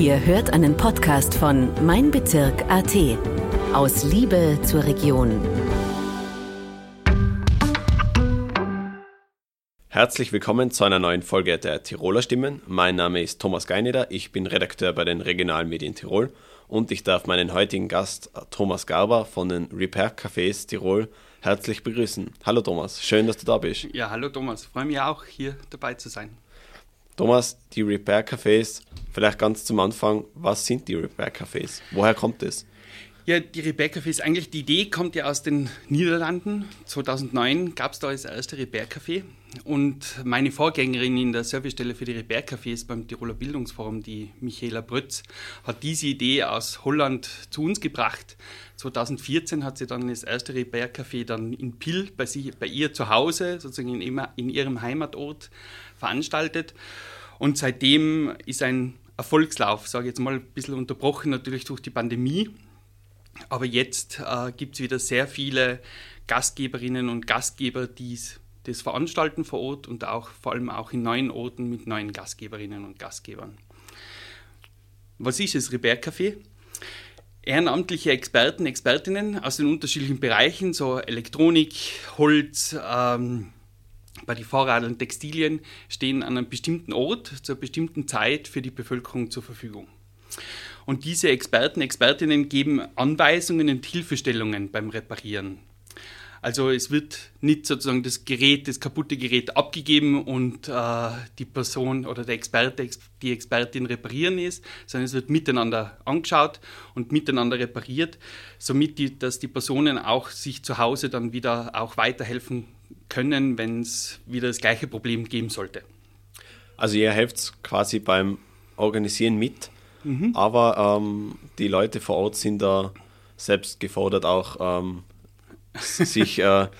Ihr hört einen Podcast von Mein Bezirk AT. Aus Liebe zur Region. Herzlich willkommen zu einer neuen Folge der Tiroler Stimmen. Mein Name ist Thomas Geineder, ich bin Redakteur bei den Regionalmedien Tirol und ich darf meinen heutigen Gast Thomas Garber von den Repair Cafés Tirol herzlich begrüßen. Hallo Thomas, schön, dass du da bist. Ja, hallo Thomas, freue mich auch hier dabei zu sein. Thomas, die Repair Cafés, vielleicht ganz zum Anfang, was sind die Repair Cafés? Woher kommt es? Ja, die Repair Cafés, eigentlich die Idee kommt ja aus den Niederlanden. 2009 gab es da das erste Repair Café und meine Vorgängerin in der Servicestelle für die Repair Cafés beim Tiroler Bildungsforum, die Michaela Brötz, hat diese Idee aus Holland zu uns gebracht. 2014 hat sie dann das erste Repair Café dann in Pill bei, sie, bei ihr zu Hause, sozusagen in, in ihrem Heimatort, veranstaltet. Und seitdem ist ein Erfolgslauf, sage ich jetzt mal, ein bisschen unterbrochen natürlich durch die Pandemie. Aber jetzt äh, gibt es wieder sehr viele Gastgeberinnen und Gastgeber, die das veranstalten vor Ort und auch vor allem auch in neuen Orten mit neuen Gastgeberinnen und Gastgebern. Was ist das Repair Café? Ehrenamtliche Experten, Expertinnen aus den unterschiedlichen Bereichen, so Elektronik, Holz, ähm, bei den und Textilien stehen an einem bestimmten Ort zur bestimmten Zeit für die Bevölkerung zur Verfügung. Und diese Experten, Expertinnen geben Anweisungen und Hilfestellungen beim Reparieren. Also es wird nicht sozusagen das Gerät, das kaputte Gerät abgegeben und äh, die Person oder der Experte, die Expertin reparieren ist, sondern es wird miteinander angeschaut und miteinander repariert, somit die, dass die Personen auch sich zu Hause dann wieder auch weiterhelfen können, wenn es wieder das gleiche Problem geben sollte. Also ihr helft quasi beim Organisieren mit, mhm. aber ähm, die Leute vor Ort sind da selbst gefordert, auch ähm, sich äh,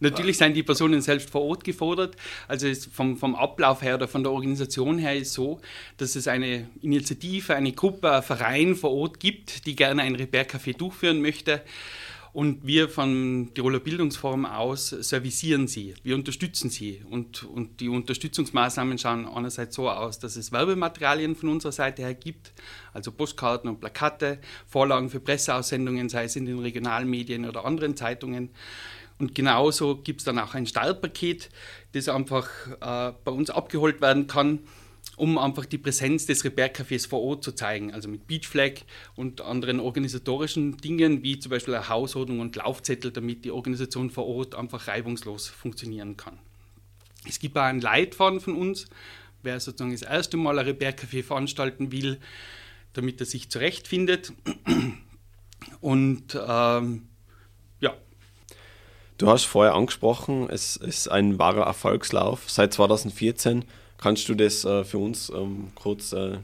Natürlich sind die Personen selbst vor Ort gefordert. Also vom, vom Ablauf her oder von der Organisation her ist so, dass es eine Initiative, eine Gruppe, ein Verein vor Ort gibt, die gerne ein Repair-Café durchführen möchte. Und wir vom Tiroler Bildungsforum aus servicieren sie, wir unterstützen sie. Und, und die Unterstützungsmaßnahmen schauen einerseits so aus, dass es Werbematerialien von unserer Seite her gibt, also Postkarten und Plakate, Vorlagen für Presseaussendungen, sei es in den Regionalmedien oder anderen Zeitungen. Und genauso gibt es dann auch ein Startpaket, das einfach äh, bei uns abgeholt werden kann um einfach die Präsenz des Repair-Cafés vor Ort zu zeigen, also mit Beachflag und anderen organisatorischen Dingen, wie zum Beispiel eine Hausordnung und Laufzettel, damit die Organisation vor Ort einfach reibungslos funktionieren kann. Es gibt auch einen Leitfaden von uns, wer sozusagen das erste Mal ein Repair-Café veranstalten will, damit er sich zurechtfindet. Und ähm, ja. Du hast vorher angesprochen, es ist ein wahrer Erfolgslauf. Seit 2014 Kannst du das äh, für uns ähm, kurz äh,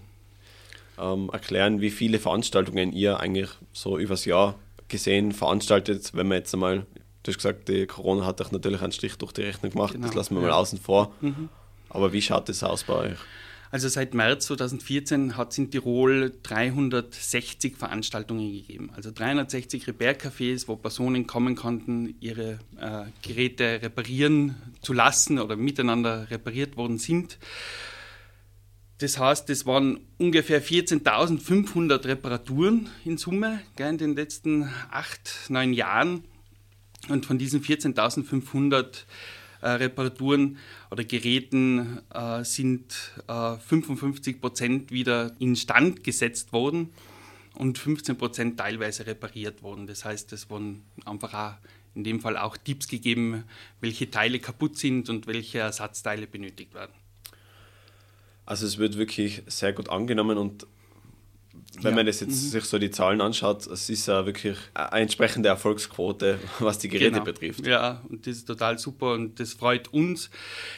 ähm, erklären, wie viele Veranstaltungen ihr eigentlich so übers Jahr gesehen veranstaltet, wenn man jetzt einmal, du hast gesagt, die Corona hat euch natürlich einen Strich durch die Rechnung gemacht, genau. das lassen wir mal außen vor. Mhm. Aber wie schaut das aus bei euch? Also seit März 2014 hat es in Tirol 360 Veranstaltungen gegeben. Also 360 Repair-Cafés, wo Personen kommen konnten, ihre äh, Geräte reparieren zu lassen oder miteinander repariert worden sind. Das heißt, es waren ungefähr 14.500 Reparaturen in Summe gell, in den letzten acht, neun Jahren. Und von diesen 14.500 äh, Reparaturen oder Geräten äh, sind äh, 55 Prozent wieder instand gesetzt worden und 15 Prozent teilweise repariert worden. Das heißt, es wurden einfach auch in dem Fall auch Tipps gegeben, welche Teile kaputt sind und welche Ersatzteile benötigt werden. Also es wird wirklich sehr gut angenommen und wenn ja. man das jetzt mhm. sich so die Zahlen anschaut, es ist ja wirklich eine entsprechende Erfolgsquote, was die Geräte genau. betrifft. Ja, und das ist total super und das freut uns.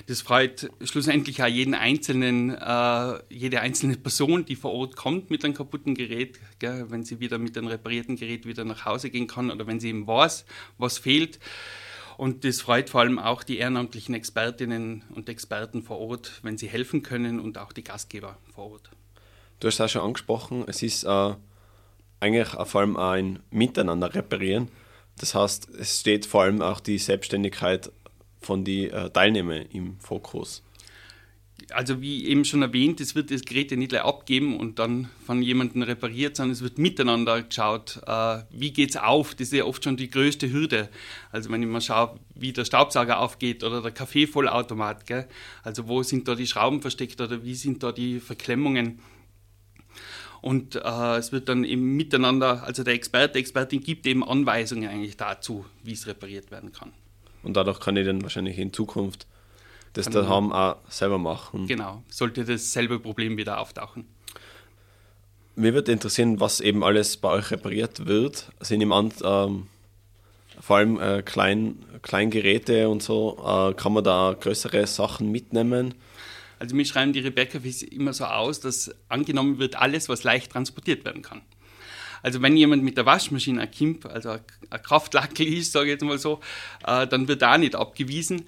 Das freut schlussendlich auch jeden einzelnen, äh, jede einzelne Person, die vor Ort kommt mit einem kaputten Gerät, gell, wenn sie wieder mit einem reparierten Gerät wieder nach Hause gehen kann oder wenn sie eben weiß, was fehlt. Und das freut vor allem auch die ehrenamtlichen Expertinnen und Experten vor Ort, wenn sie helfen können und auch die Gastgeber vor Ort. Du hast es auch schon angesprochen, es ist äh, eigentlich vor allem ein Miteinander reparieren. Das heißt, es steht vor allem auch die Selbstständigkeit von den äh, Teilnehmern im Fokus. also wie eben schon erwähnt, es wird das Gerät ja nicht gleich abgeben und dann von jemandem repariert, sondern es wird miteinander geschaut, äh, wie geht es auf. Das ist ja oft schon die größte Hürde. Also wenn ich mal schaue, wie der Staubsauger aufgeht oder der Kaffeevollautomat, gell? also wo sind da die Schrauben versteckt oder wie sind da die Verklemmungen. Und äh, es wird dann eben miteinander, also der Experte, Expertin gibt eben Anweisungen eigentlich dazu, wie es repariert werden kann. Und dadurch kann ich dann wahrscheinlich in Zukunft das kann daheim auch selber machen. Genau, sollte dasselbe Problem wieder auftauchen. Mir würde interessieren, was eben alles bei euch repariert wird. Sind im An ähm, vor allem äh, Klein, Kleingeräte und so, äh, kann man da größere Sachen mitnehmen? Also wir schreiben die Rebecca immer so aus, dass angenommen wird alles, was leicht transportiert werden kann. Also wenn jemand mit der Waschmaschine ein Kimp, also ein Kraftlackel ist, sage ich jetzt mal so, äh, dann wird da nicht abgewiesen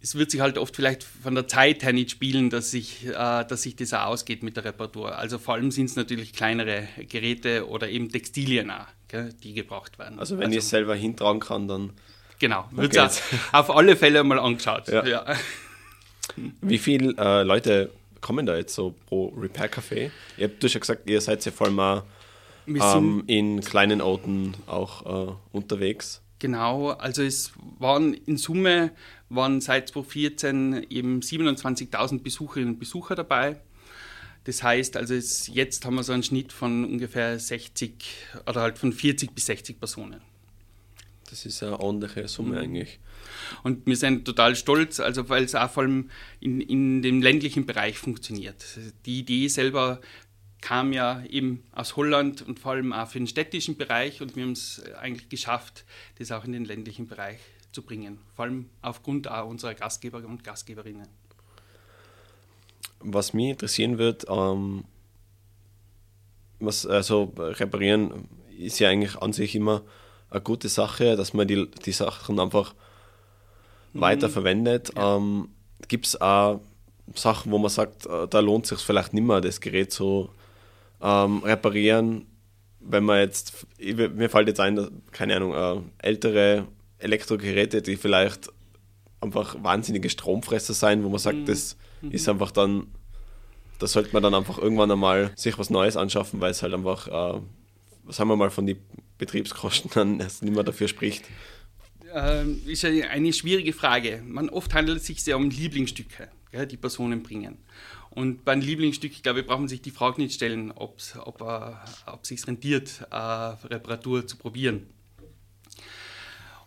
es wird sich halt oft vielleicht von der Zeit her nicht spielen, dass sich, äh, dass sich das auch ausgeht mit der Reparatur. Also vor allem sind es natürlich kleinere Geräte oder eben Textilien auch, gell, die gebraucht werden. Also wenn also, ich es selber hintragen kann, dann... Genau, wird es auf alle Fälle mal angeschaut. Ja. Ja. Wie viele äh, Leute kommen da jetzt so pro Repair-Café? Ihr habt du schon gesagt, ihr seid ja vor allem ähm, in kleinen Orten auch äh, unterwegs. Genau, also es waren in Summe waren seit 2014 eben 27.000 Besucherinnen und Besucher dabei. Das heißt, also jetzt haben wir so einen Schnitt von ungefähr 60 oder halt von 40 bis 60 Personen. Das ist eine ordentliche Summe mhm. eigentlich. Und wir sind total stolz, also weil es auch vor allem in, in dem ländlichen Bereich funktioniert. Die Idee selber kam ja eben aus Holland und vor allem auch für den städtischen Bereich und wir haben es eigentlich geschafft, das auch in den ländlichen Bereich zu bringen, vor allem aufgrund auch unserer Gastgeber und Gastgeberinnen. Was mich interessieren wird, ähm, was also reparieren ist ja eigentlich an sich immer eine gute Sache, dass man die, die Sachen einfach mhm. weiter verwendet. Ja. Ähm, Gibt es auch Sachen, wo man sagt, äh, da lohnt es sich vielleicht nicht mehr, das Gerät so ähm, reparieren, wenn man jetzt, mir fällt jetzt ein, keine Ahnung, äh, ältere Elektrogeräte, die vielleicht einfach wahnsinnige Stromfresser sein, wo man sagt, mhm. das mhm. ist einfach dann, da sollte man dann einfach irgendwann einmal sich was Neues anschaffen, weil es halt einfach, äh, sagen wir mal, von den Betriebskosten dann erst nicht mehr dafür spricht. Ähm, ist ja eine schwierige Frage. Man, oft handelt es sich sehr um Lieblingsstücke, gell, die Personen bringen. Und beim Lieblingsstück, glaube ich, braucht man sich die Frage nicht stellen, ob es äh, sich rentiert, äh, Reparatur zu probieren.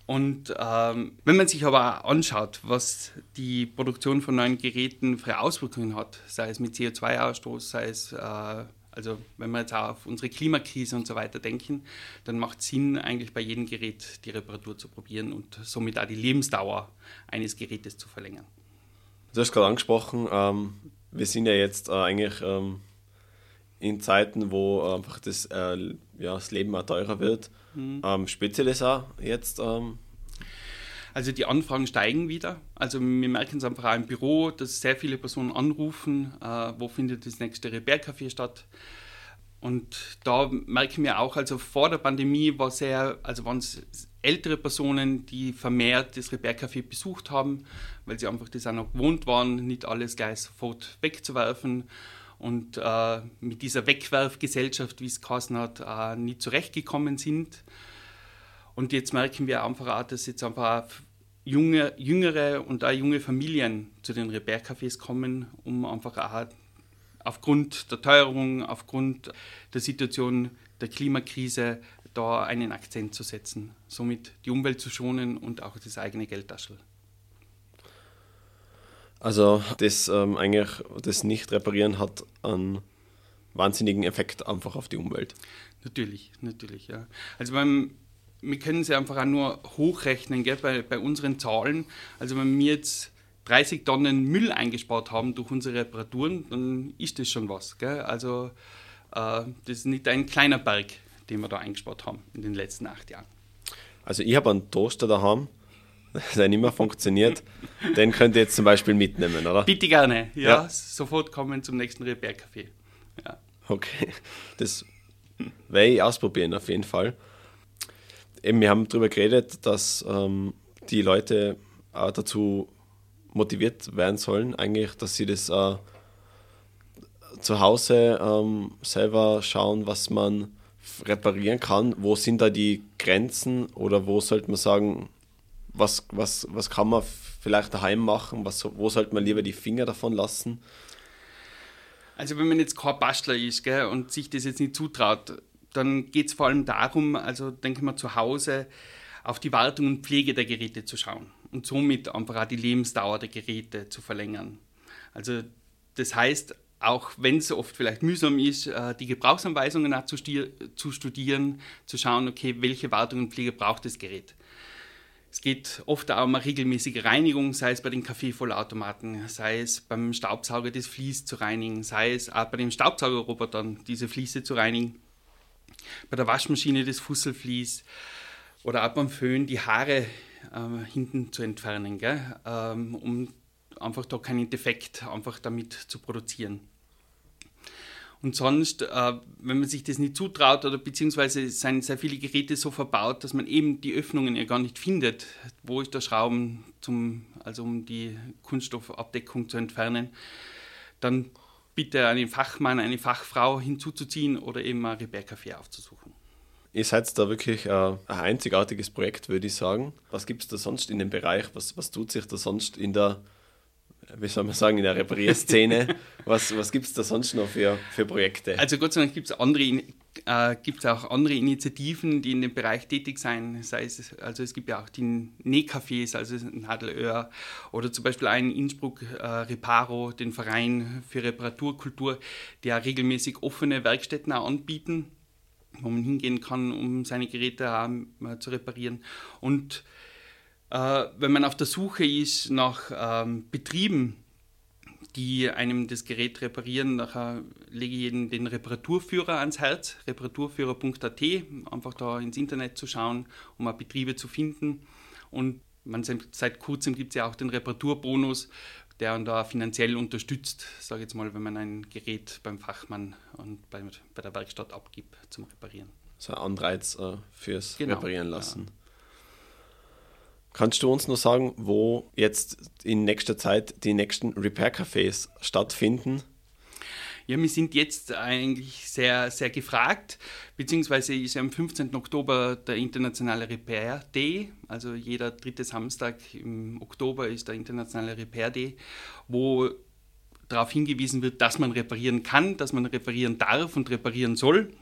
Und ähm, wenn man sich aber anschaut, was die Produktion von neuen Geräten für Auswirkungen hat, sei es mit CO2-Ausstoß, sei es, äh, also wenn wir jetzt auch auf unsere Klimakrise und so weiter denken, dann macht es Sinn, eigentlich bei jedem Gerät die Reparatur zu probieren und somit auch die Lebensdauer eines Gerätes zu verlängern. Du hast gerade angesprochen, ähm, wir sind ja jetzt äh, eigentlich ähm, in Zeiten, wo einfach das, äh, ja, das Leben auch teurer wird. Mhm. Ähm, speziell ist auch jetzt. Also die Anfragen steigen wieder. Also wir merken es einfach auch im Büro, dass sehr viele Personen anrufen, äh, wo findet das nächste Repair-Café statt. Und da merken wir auch, also vor der Pandemie war sehr, also waren es ältere Personen, die vermehrt das Repair-Café besucht haben, weil sie einfach das auch noch gewohnt waren, nicht alles gleich sofort wegzuwerfen und äh, mit dieser Wegwerfgesellschaft, wie es geheißen hat, äh, nicht zurechtgekommen sind. Und jetzt merken wir einfach auch, dass jetzt einfach junge, jüngere und auch junge Familien zu den Repair-Cafés kommen, um einfach auch aufgrund der Teuerung, aufgrund der Situation der Klimakrise da einen Akzent zu setzen, somit die Umwelt zu schonen und auch das eigene Geldtaschel. Also das ähm, eigentlich, das Nicht-Reparieren hat einen wahnsinnigen Effekt einfach auf die Umwelt. Natürlich, natürlich, ja. Also beim, wir können sie einfach auch nur hochrechnen gell, bei, bei unseren Zahlen. Also wenn wir jetzt 30 Tonnen Müll eingespart haben durch unsere Reparaturen, dann ist das schon was. Gell? Also äh, das ist nicht ein kleiner Berg, den wir da eingespart haben in den letzten acht Jahren. Also ich habe einen Toaster daheim, der nicht mehr funktioniert, den könnt ihr jetzt zum Beispiel mitnehmen, oder? Bitte gerne, ja. ja. Sofort kommen zum nächsten Repair-Café. Ja. Okay, das werde ich ausprobieren auf jeden Fall. Eben, wir haben darüber geredet, dass ähm, die Leute auch dazu motiviert werden sollen, eigentlich, dass sie das äh, zu Hause ähm, selber schauen, was man reparieren kann. Wo sind da die Grenzen oder wo sollte man sagen, was, was, was kann man vielleicht daheim machen, was, wo sollte man lieber die Finger davon lassen? Also wenn man jetzt kein Bastler ist gell, und sich das jetzt nicht zutraut, dann geht es vor allem darum, also denke mal zu Hause, auf die Wartung und Pflege der Geräte zu schauen und somit einfach auch die Lebensdauer der Geräte zu verlängern. Also das heißt, auch wenn es oft vielleicht mühsam ist, äh, die Gebrauchsanweisungen auch zu, zu studieren, zu schauen, okay, welche Wartung und Pflege braucht das Gerät. Es geht oft auch um eine regelmäßige Reinigung, sei es bei den Kaffeevollautomaten, sei es beim Staubsauger das Vlies zu reinigen, sei es auch bei den Staubsaugerrobotern diese Fliese zu reinigen, bei der Waschmaschine das Fusselvlies oder auch beim Föhn die Haare äh, hinten zu entfernen, ähm, um einfach da keinen Defekt einfach damit zu produzieren. Und sonst, äh, wenn man sich das nicht zutraut oder beziehungsweise sind sehr viele Geräte so verbaut, dass man eben die Öffnungen ja gar nicht findet, wo ist der Schrauben, zum, also um die Kunststoffabdeckung zu entfernen, dann bitte einen Fachmann, eine Fachfrau hinzuzuziehen oder eben ein Repair-Café aufzusuchen. Ihr seid da wirklich äh, ein einzigartiges Projekt, würde ich sagen. Was gibt es da sonst in dem Bereich? Was, was tut sich da sonst in der wie soll man sagen, in der Reparierszene. was was gibt es da sonst noch für, für Projekte? Also Gott sei Dank gibt es andere, äh, gibt's auch andere Initiativen, die in dem Bereich tätig sein. Sei es, also es gibt ja auch die Nähcafés, also Nadelöhr, oder zum Beispiel einen Innsbruck äh, Reparo, den Verein für Reparaturkultur, der regelmäßig offene Werkstätten auch anbieten, wo man hingehen kann, um seine Geräte äh, zu reparieren. Und äh, wenn man auf der Suche ist nach ähm, Betrieben, die einem das Gerät reparieren, nachher lege ich Ihnen den Reparaturführer ans Herz, reparaturführer.at, einfach da ins Internet zu schauen, um auch Betriebe zu finden. Und man, seit kurzem gibt es ja auch den Reparaturbonus, der einen da finanziell unterstützt, sage ich jetzt mal, wenn man ein Gerät beim Fachmann und bei, bei der Werkstatt abgibt zum Reparieren. So ein Anreiz äh, fürs genau, Reparieren lassen. Ja. Kannst du uns nur sagen, wo jetzt in nächster Zeit die nächsten Repair-Cafés stattfinden? Ja, wir sind jetzt eigentlich sehr, sehr gefragt, beziehungsweise ist am 15. Oktober der internationale Repair Day, also jeder dritte Samstag im Oktober ist der internationale Repair Day, wo darauf hingewiesen wird, dass man reparieren kann, dass man reparieren darf und reparieren soll.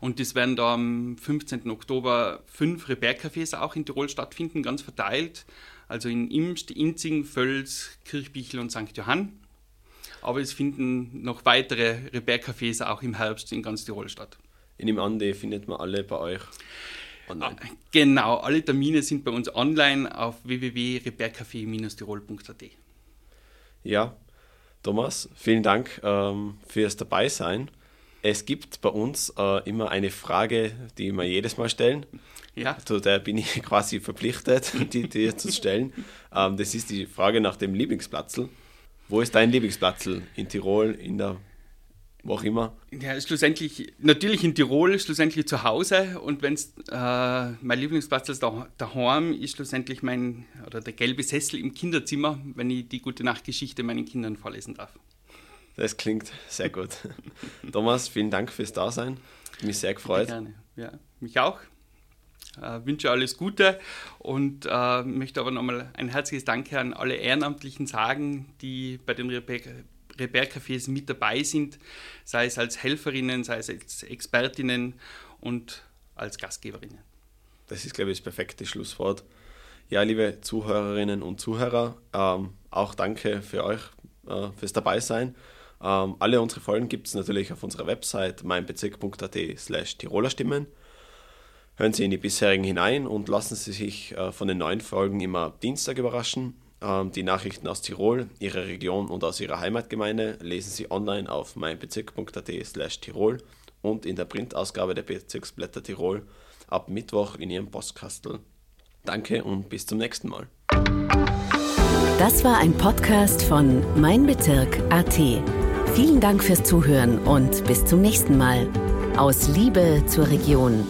Und es werden da am 15. Oktober fünf Repair-Cafés auch in Tirol stattfinden, ganz verteilt. Also in Imst, Inzing, Völz, Kirchbichel und St. Johann. Aber es finden noch weitere Repair-Cafés auch im Herbst in ganz Tirol statt. In dem Ande findet man alle bei euch online. Ah, genau, alle Termine sind bei uns online auf www.repaircafé-tirol.at. Ja, Thomas, vielen Dank ähm, fürs Dabeisein. Es gibt bei uns äh, immer eine Frage, die wir jedes Mal stellen. Ja. Zu der bin ich quasi verpflichtet, die dir zu stellen. Ähm, das ist die Frage nach dem Lieblingsplatzl. Wo ist dein Lieblingsplatzl? In Tirol, in der wo auch immer? Ja, schlussendlich, natürlich in Tirol, schlussendlich zu Hause. Und wenn es äh, mein Lieblingsplatz ist da, daheim, ist schlussendlich mein, oder der gelbe Sessel im Kinderzimmer, wenn ich die gute Nachtgeschichte meinen Kindern vorlesen darf. Das klingt sehr gut. Thomas, vielen Dank fürs Dasein. Mich sehr gefreut. Gerne. Ja, mich auch. Äh, wünsche alles Gute und äh, möchte aber nochmal ein herzliches Danke an alle Ehrenamtlichen sagen, die bei den Repair-Cafés mit dabei sind, sei es als Helferinnen, sei es als Expertinnen und als Gastgeberinnen. Das ist, glaube ich, das perfekte Schlusswort. Ja, liebe Zuhörerinnen und Zuhörer, ähm, auch danke für euch äh, fürs Dabeisein. Ähm, alle unsere Folgen gibt es natürlich auf unserer Website meinbezirk.at slash Tirolerstimmen. Hören Sie in die bisherigen hinein und lassen Sie sich äh, von den neuen Folgen immer Dienstag überraschen. Ähm, die Nachrichten aus Tirol, Ihrer Region und aus Ihrer Heimatgemeinde lesen Sie online auf meinbezirk.at slash Tirol und in der Printausgabe der Bezirksblätter Tirol ab Mittwoch in Ihrem Postkastel. Danke und bis zum nächsten Mal. Das war ein Podcast von Mein Bezirk AT. Vielen Dank fürs Zuhören und bis zum nächsten Mal. Aus Liebe zur Region.